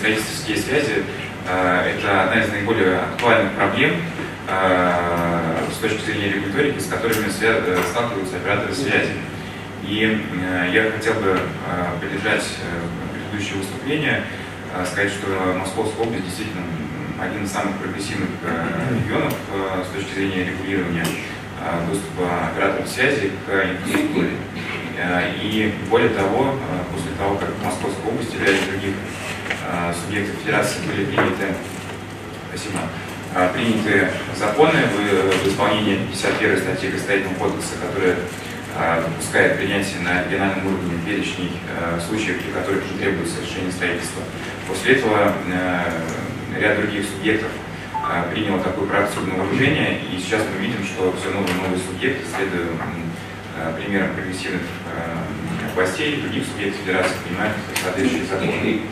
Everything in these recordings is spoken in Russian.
строительстве связи это одна из наиболее актуальных проблем с точки зрения регуляторики, с которыми сталкиваются операторы связи. И я хотел бы поддержать предыдущее выступление, сказать, что Московская область действительно один из самых прогрессивных регионов с точки зрения регулирования доступа операторов связи к инфраструктуре. И более того, после того, как в Московской области и ряде других субъектов федерации были приняты, спасибо, приняты законы в, в исполнении 51 статьи Градостроительного кодекса, которая допускает принятие на региональном уровне перечней случаев, при которых уже требуется решение строительства. После этого ряд других субъектов приняло такую практику на вооружение, и сейчас мы видим, что все новые новые субъекты, следуя примерам прогрессивных властей других субъектов федерации, принимают соответствующие законы.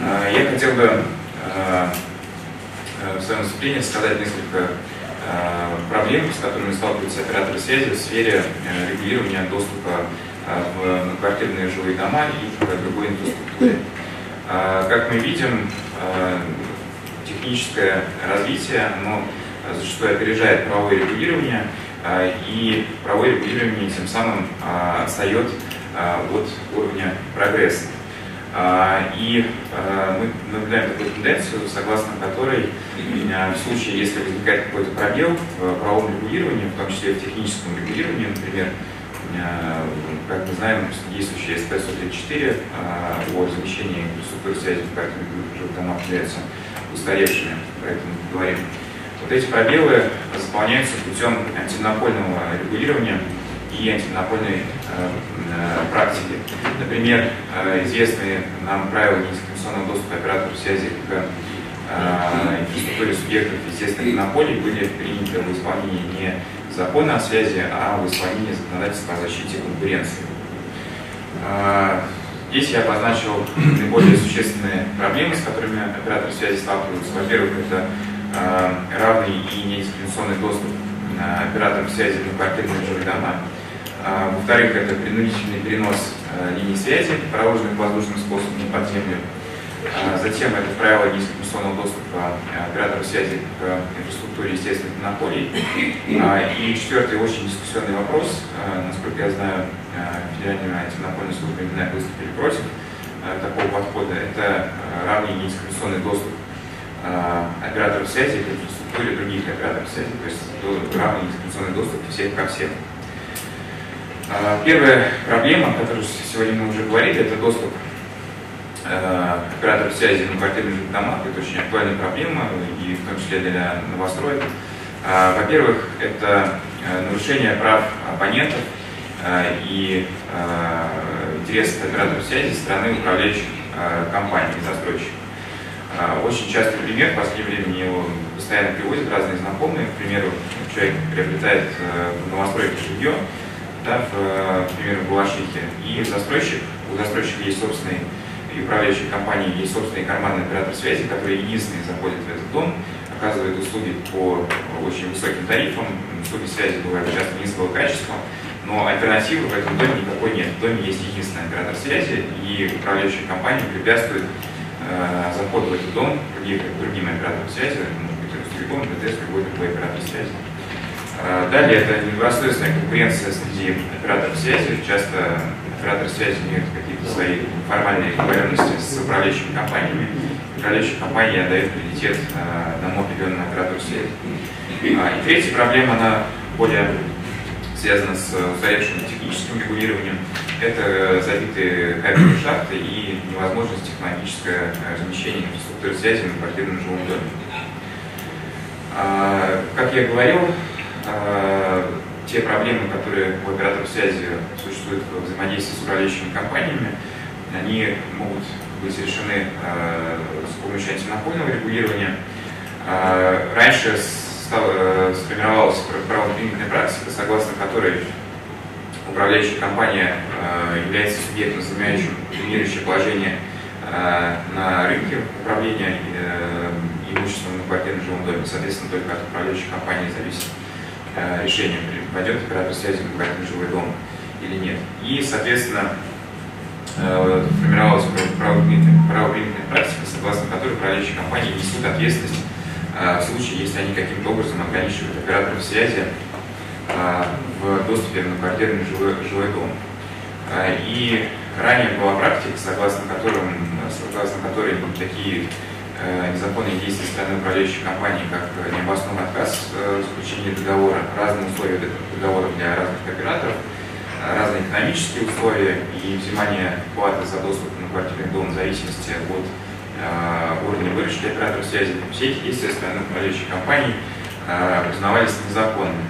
Я хотел бы в своем выступлении сказать несколько проблем, с которыми сталкиваются операторы связи в сфере регулирования доступа в многоквартирные жилые дома и к другой инфраструктуре. Как мы видим, техническое развитие, оно зачастую опережает правовое регулирование, и правовое регулирование тем самым отстает от уровня прогресса. И мы наблюдаем такую тенденцию, согласно которой в случае, если возникает какой-то пробел в правовом регулировании, в том числе в техническом регулировании, например, как мы знаем, действующая СП-134 о размещении инфраструктуры связи в карте жилых является устаревшими, поэтому говорим. Вот эти пробелы заполняются путем антимонопольного регулирования и антимонопольной практики. Например, э, известные нам правила недискриминационного доступа операторов связи к э, инфраструктуре субъектов естественных монополий были приняты в исполнении не закона о связи, а в исполнении законодательства о защите конкуренции. Э, Здесь я обозначил наиболее существенные проблемы, с которыми операторы связи сталкиваются. Во-первых, это равный и недискриминационный доступ операторов связи на квартирные жилые дома. Во-вторых, это принудительный перенос э, линий связи, проложенных воздушным способом под землю. Э, затем это правило недискриминационного доступа э, операторов связи к инфраструктуре естественных монополий. Э, и четвертый очень дискуссионный вопрос, э, насколько я знаю, Федеральной антимонопольной службы именно выступили против такого подхода. Это равный недискриминационный доступ операторов связи к инфраструктуре других операторов связи, то есть равный недискриминационный доступ всех ко всем. Первая проблема, о которой сегодня мы уже говорили, это доступ операторов связи на квартирных домах. Это очень актуальная проблема, и в том числе для новостроек. Во-первых, это нарушение прав абонентов Э, и э, интересов операторов связи со стороны управляющих э, компаний и застройщиков. Очень частый пример, в последнее время его постоянно приводят разные знакомые. К примеру, человек приобретает в новостройке жилье, да, в, к примеру, в Балашихе, и застройщик, у застройщика есть собственный и управляющей компании есть собственный карманный оператор связи, который единственный заходит в этот дом, оказывает услуги по очень высоким тарифам, услуги связи бывают часто низкого качества, но альтернативы в этом доме никакой нет. В доме есть единственный оператор связи, и управляющая компания препятствует э, заходу в этот дом других, другим операторам связи, может быть, Ростелеком, ДТС, любой другой оператор связи. Э, далее, это недобросовестная конкуренция среди операторов связи. Часто операторы связи имеют какие-то свои формальные договоренности с управляющими компаниями. Управляющая компания дает приоритет э, одному определенному оператору связи. А, и третья проблема, она более связано с устаревшим техническим регулированием. Это забитые кабельные шахты и невозможность технологическое размещение инфраструктуры связи на квартирном жилом доме. А, как я говорил, а, те проблемы, которые у операторов связи существуют в взаимодействии с управляющими компаниями, они могут быть решены а, с помощью антимонопольного регулирования. Раньше Э, сформировалась правоприменительная практика, согласно которой управляющая компания э, является субъектом, занимающим доминирующее положение э, на рынке управления имуществом на квартирном жилом доме. Соответственно, только от управляющей компании зависит решение, пойдет оператор связи на квартирный жилой дом или нет. И, соответственно, формировалась правоприменительная практика, согласно которой управляющие компании несут ответственность в случае, если они каким-то образом ограничивают операторов связи в доступе на квартирный жилой, жилой дом. И ранее была практика, согласно, которым, согласно которой такие незаконные действия стороны управляющей компании, как необоснованный отказ в заключении договора, разные условия договора для разных операторов, разные экономические условия и взимание платы за доступ на квартирный дом в зависимости от э, уровня выручки операторов связи. Все эти действия стороны управляющей компании э, признавались незаконными.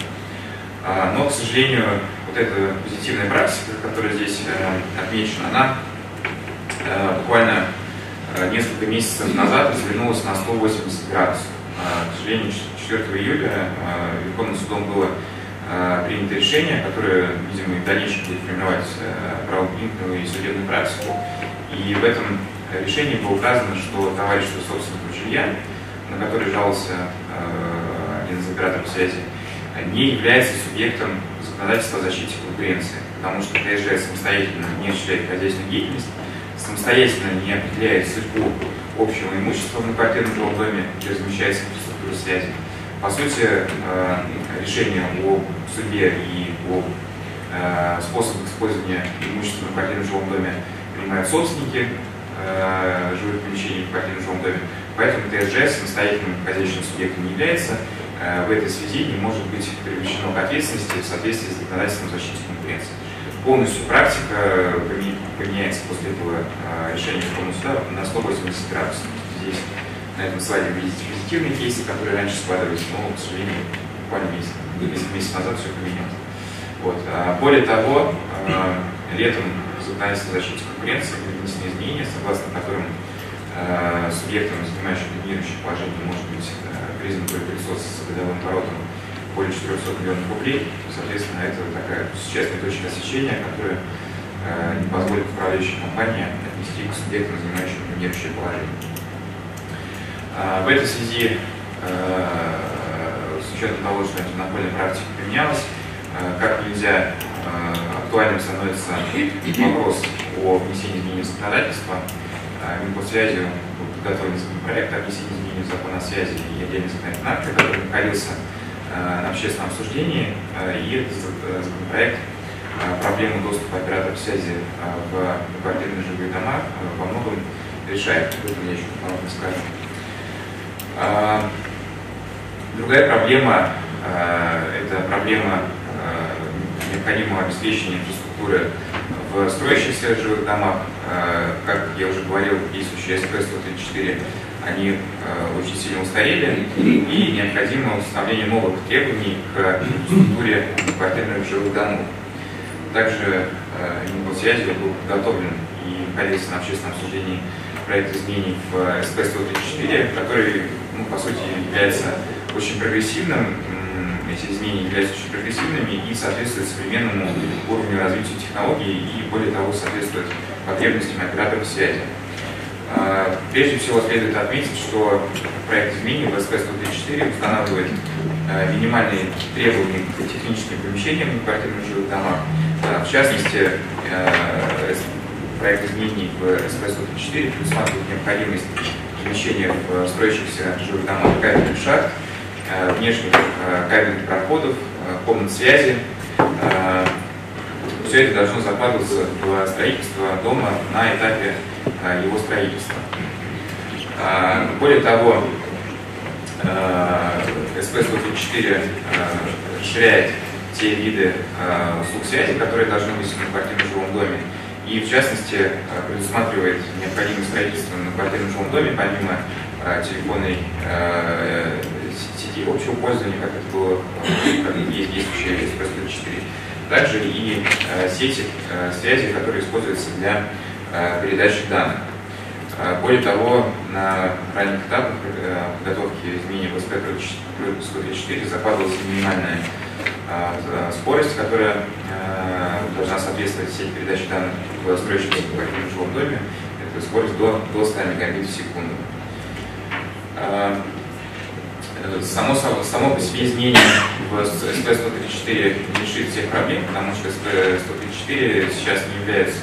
Э, но, к сожалению, вот эта позитивная практика, которая здесь э, отмечена, она э, буквально э, несколько месяцев назад развернулась на 180 градусов. Э, к сожалению, 4 июля э, Верховным судом было Э, принято решение, которое, видимо, и в дальнейшем будет формировать э, правоприменительную и судебную практику. И в этом решении было указано, что товарищество собственников жилья, на который жаловался э, один из операторов связи, не является субъектом законодательства о защите конкуренции, потому что ТСЖ самостоятельно не осуществляет хозяйственную деятельность, самостоятельно не определяет судьбу общего имущества в квартирном жилом доме, где размещается инфраструктура связи. По сути, решение о судье и о э, способах использования имущества в квартирном жилом доме принимают собственники э, жилых помещений в квартирном жилом доме. Поэтому ТСЖ самостоятельным хозяйственным субъектом не является. Э, в этой связи не может быть привлечено к ответственности в соответствии с законодательством защиты конкуренции. Полностью практика поменяется после этого э, решения Верховного суда на 180 градусов. Здесь на этом слайде вы видите позитивные кейсы, которые раньше складывались, но, к сожалению, буквально месяц, несколько месяцев назад все поменялось. Вот. А более того, а, летом законодательство защиты конкуренции внесены изменения, согласно которым субъектом, занимающим доминирующее положение, может быть признан только лицо с годовым оборотом более 400 миллионов рублей. Соответственно, это такая существенная точка освещения, которая не позволит управляющей компании отнести к субъектам, занимающим доминирующее положение. В этой связи учетом того, что антимонопольная практика применялась, э, как нельзя э, актуальным становится вопрос о внесении изменений в законодательство. Э, Минпосвязи был подготовлен законопроект о внесении изменений в закон о связи и отдельный законодательный акт, который находился на общественном обсуждении, и этот законопроект проблему доступа операторов связи в квартирные жилые дома во многом решает. Об этом я еще подробно скажу. Другая проблема э, – это проблема э, необходимого обеспечения инфраструктуры в строящихся жилых домах. Э, как я уже говорил, действующие СП-134, они очень сильно устарели, и необходимо установление новых требований к инфраструктуре квартирных жилых домов. Также Минпосвязи был подготовлен и находился на общественном обсуждении проект изменений в СП-134, который, ну, по сути, является очень прогрессивным, эти изменения являются очень прогрессивными и соответствуют современному уровню развития технологий и, более того, соответствуют потребностям операторов связи. А, прежде всего следует отметить, что проект изменений в СП-134 устанавливает а, минимальные требования к техническим помещениям в квартирных жилых домах. А, в частности, проект изменений в СП-134 предусматривает необходимость размещения в строящихся жилых домах кабельных шахт, Э, внешних э, кабельных проходов, э, комнат связи. Все это должно закладываться в строительство дома на этапе его строительства. Более того, СП-134 расширяет те виды услуг связи, которые должны быть на квартирном жилом доме, и в частности предусматривает необходимость строительства на квартирном жилом доме, помимо телефонной сети общего пользования, как это было, есть действующие SP104. Также и сети связи, которые используются для передачи данных. Более того, на ранних этапах подготовки изменений в SP134 закладывалась минимальная скорость, которая должна соответствовать сети передачи данных в строящемся в жилом доме. Это скорость до, до 100 мегабит в секунду. Э, само, само по себе изменение в СП-134 не решит всех проблем, потому что СП-134 сейчас не является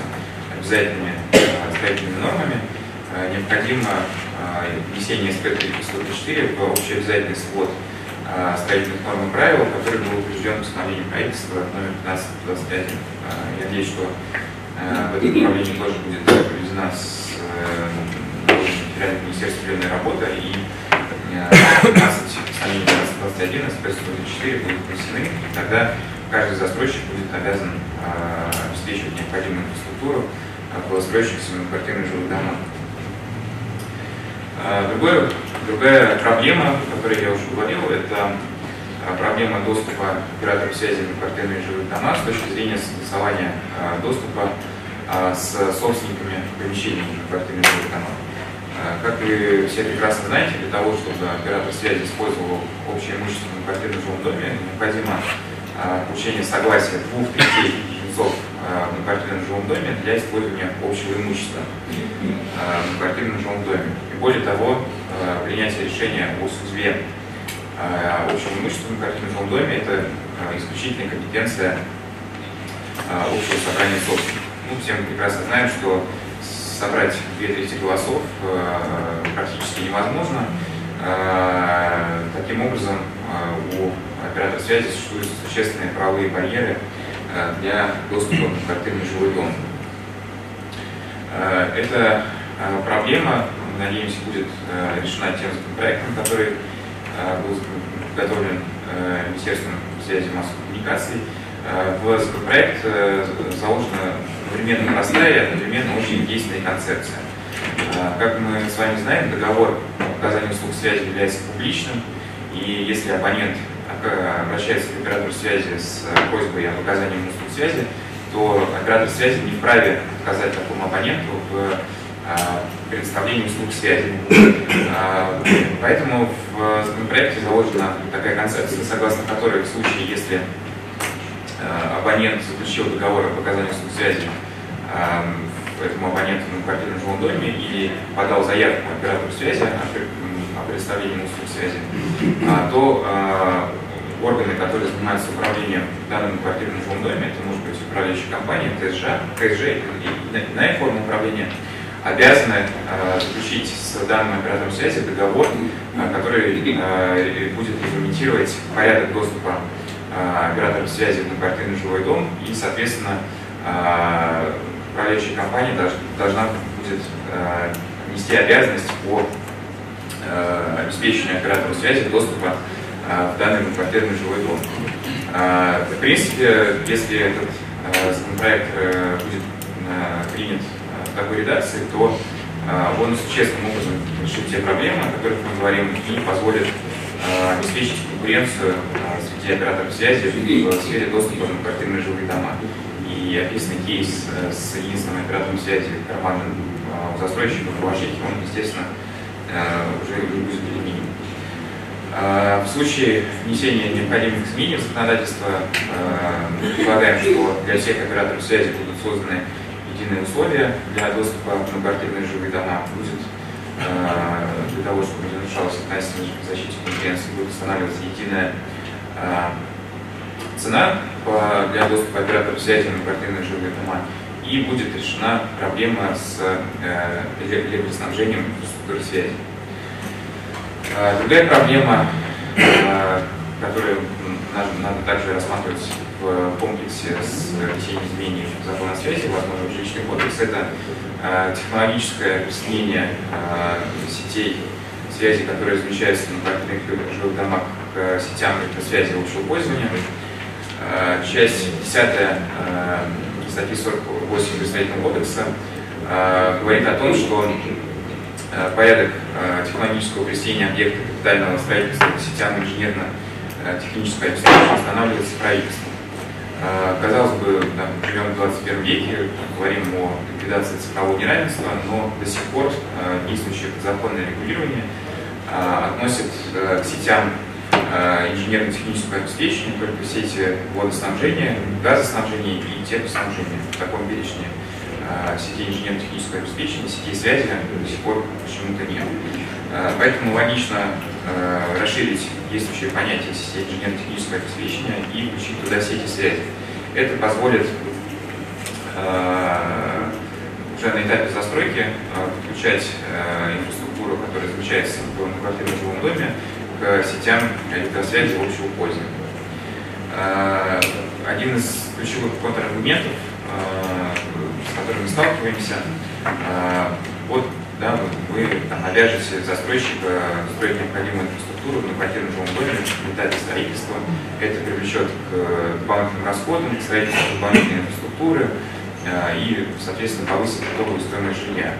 обязательными э, строительными нормами. Э, необходимо внесения СП-134 в общеобязательный свод строительных норм и правил, который был утвержден постановлением правительства номер 1521. Я надеюсь, что в этом направлении тоже будет проведена с министерством зеленой работы и 15 постановлений 1521 СП-134 будут внесены, и тогда каждый застройщик будет обязан обеспечивать необходимую инфраструктуру новостроящихся многоквартирных жилых домах. Другое, другая проблема, о которой я уже говорил, это проблема доступа операторов связи на квартирные жилые дома с точки зрения согласования доступа с собственниками помещений на квартирных жилых домах. Как вы все прекрасно знаете, для того, чтобы оператор связи использовал общее имущество на квартирном жилом доме, необходимо получение согласия двух третей в многоквартирном жилом доме для использования общего имущества в многоквартирном жилом доме. И более того, принятие решения о судьбе общего имущества в многоквартирном жилом доме – это исключительная компетенция общего собрания собственников. Ну, все мы прекрасно знаем, что собрать две трети голосов практически невозможно. Таким образом, у оператора связи существуют существенные правовые барьеры Э, для доступа в квартирный жилой дом. Э, эта э, проблема, надеемся, будет решена тем законопроектом, который был подготовлен Министерством связи и массовых коммуникаций. В законопроект заложена одновременно простая и одновременно очень действенная концепция. Как мы с вами знаем, договор оказания услуг связи является публичным, и если абонент обращается к оператору связи с э, просьбой об оказании услуг связи, то оператор связи не вправе отказать такому абоненту в э, предоставлении услуг связи. А, поэтому в законопроекте заложена такая концепция, согласно которой в случае, если э, абонент заключил договор об оказании услуг связи этому абоненту на квартирном жилом доме или подал заявку оператору связи о предоставлении услуг связи, а, то органы, которые занимаются управлением данным квартирным жилым доме, это может быть управляющая компания, ТСЖ, КСЖ и иная форма управления, обязаны э, заключить с данным оператором связи договор, э, который э, будет регламентировать порядок доступа э, операторов связи в квартирный жилой дом. И, соответственно, э, управляющая компания долж, должна будет э, нести обязанность по э, обеспечению оператора связи доступа а, в данный квартирный жилой дом. А, в принципе, если этот а, законопроект э, будет принят в такой редакции, то он существенным образом решит те проблемы, о которых мы говорим, и позволит обеспечить конкуренцию среди операторов связи в сфере доступа на квартирные жилые дома. И описанный кейс э, с единственным оператором связи карманным у застройщика в Вашике, он, естественно, э, уже будет применим. А, в случае внесения необходимых изменений в законодательство мы предлагаем, что для всех операторов связи будут созданы единые условия для доступа в многоквартирные жилые дома. Будет а, для того, чтобы не нарушалась относительно защите конкуренции, будет устанавливаться единая а, цена для доступа операторов связи на квартирные жилые дома и будет решена проблема с э, электроснабжением инфраструктуры связи. А, другая проблема, а, которую надо также рассматривать в комплексе с внесением изменений в закон о связи, возможно, жилищный кодекс, это а, технологическое присоединение сетей связи, которые размещаются на квартирных жилых домах к сетям электросвязи общего пользования. Часть 10 статьи 48 Государственного кодекса говорит о том, что Э, порядок э, технологического присоединения объекта капитального строительства к сетям инженерно-технического обеспечения устанавливается правительством. Э, казалось бы, там, живем в 21 веке, говорим о ликвидации цифрового неравенства, но до сих пор действующее подзаконное регулирование относит к сетям инженерно-технического обеспечения только сети водоснабжения, газоснабжения и теплоснабжения в таком перечне сетей инженерно-технического обеспечения, сетей связи до сих пор почему-то нет. А, поэтому логично а, расширить действующее понятие сетей инженерно-технического обеспечения и включить туда сети связи. Это позволит уже на этапе застройки подключать инфраструктуру которая замещается в многоквартирном жилом доме, к сетям электросвязи общего пользования. Один из ключевых контраргументов, с которыми мы сталкиваемся, вот да, вы там, обяжете застройщика строить необходимую инфраструктуру в квартирном жилом доме этапе строительства. Это привлечет к банковым расходам, к строительству дополнительной инфраструктуры э, и, соответственно, повысит итоговую стоимость жилья.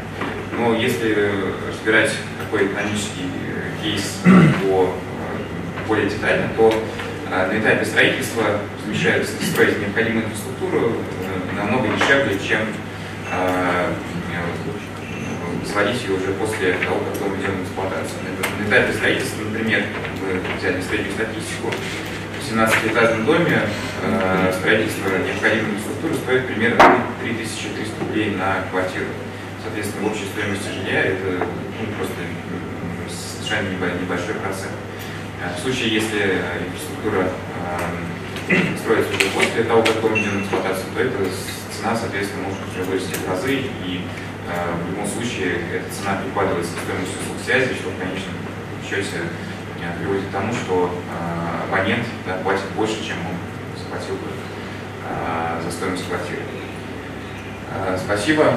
Но если разбирать такой экономический э, кейс по, э, более детально, то на этапе строительства замещают строить необходимую инфраструктуру намного дешевле, чем сводить ее уже после того, как дом идет в эксплуатацию. На этапе строительства, например, мы взяли среднюю статистику, в 17-этажном доме э, строительство необходимой инфраструктуры стоит примерно 3300 рублей на квартиру. Соответственно, общая стоимость жилья это ну, просто совершенно небольшой процент. Э, в случае, если инфраструктура э, строится уже после того, как дом идет в эксплуатацию, то эта цена, соответственно, может вырасти в разы и Э, в любом случае эта цена прикладывается к стоимости услуг связи, что в конечном счете э, приводит к тому, что э, абонент да, платит больше, чем он заплатил бы за стоимость квартиры. Спасибо.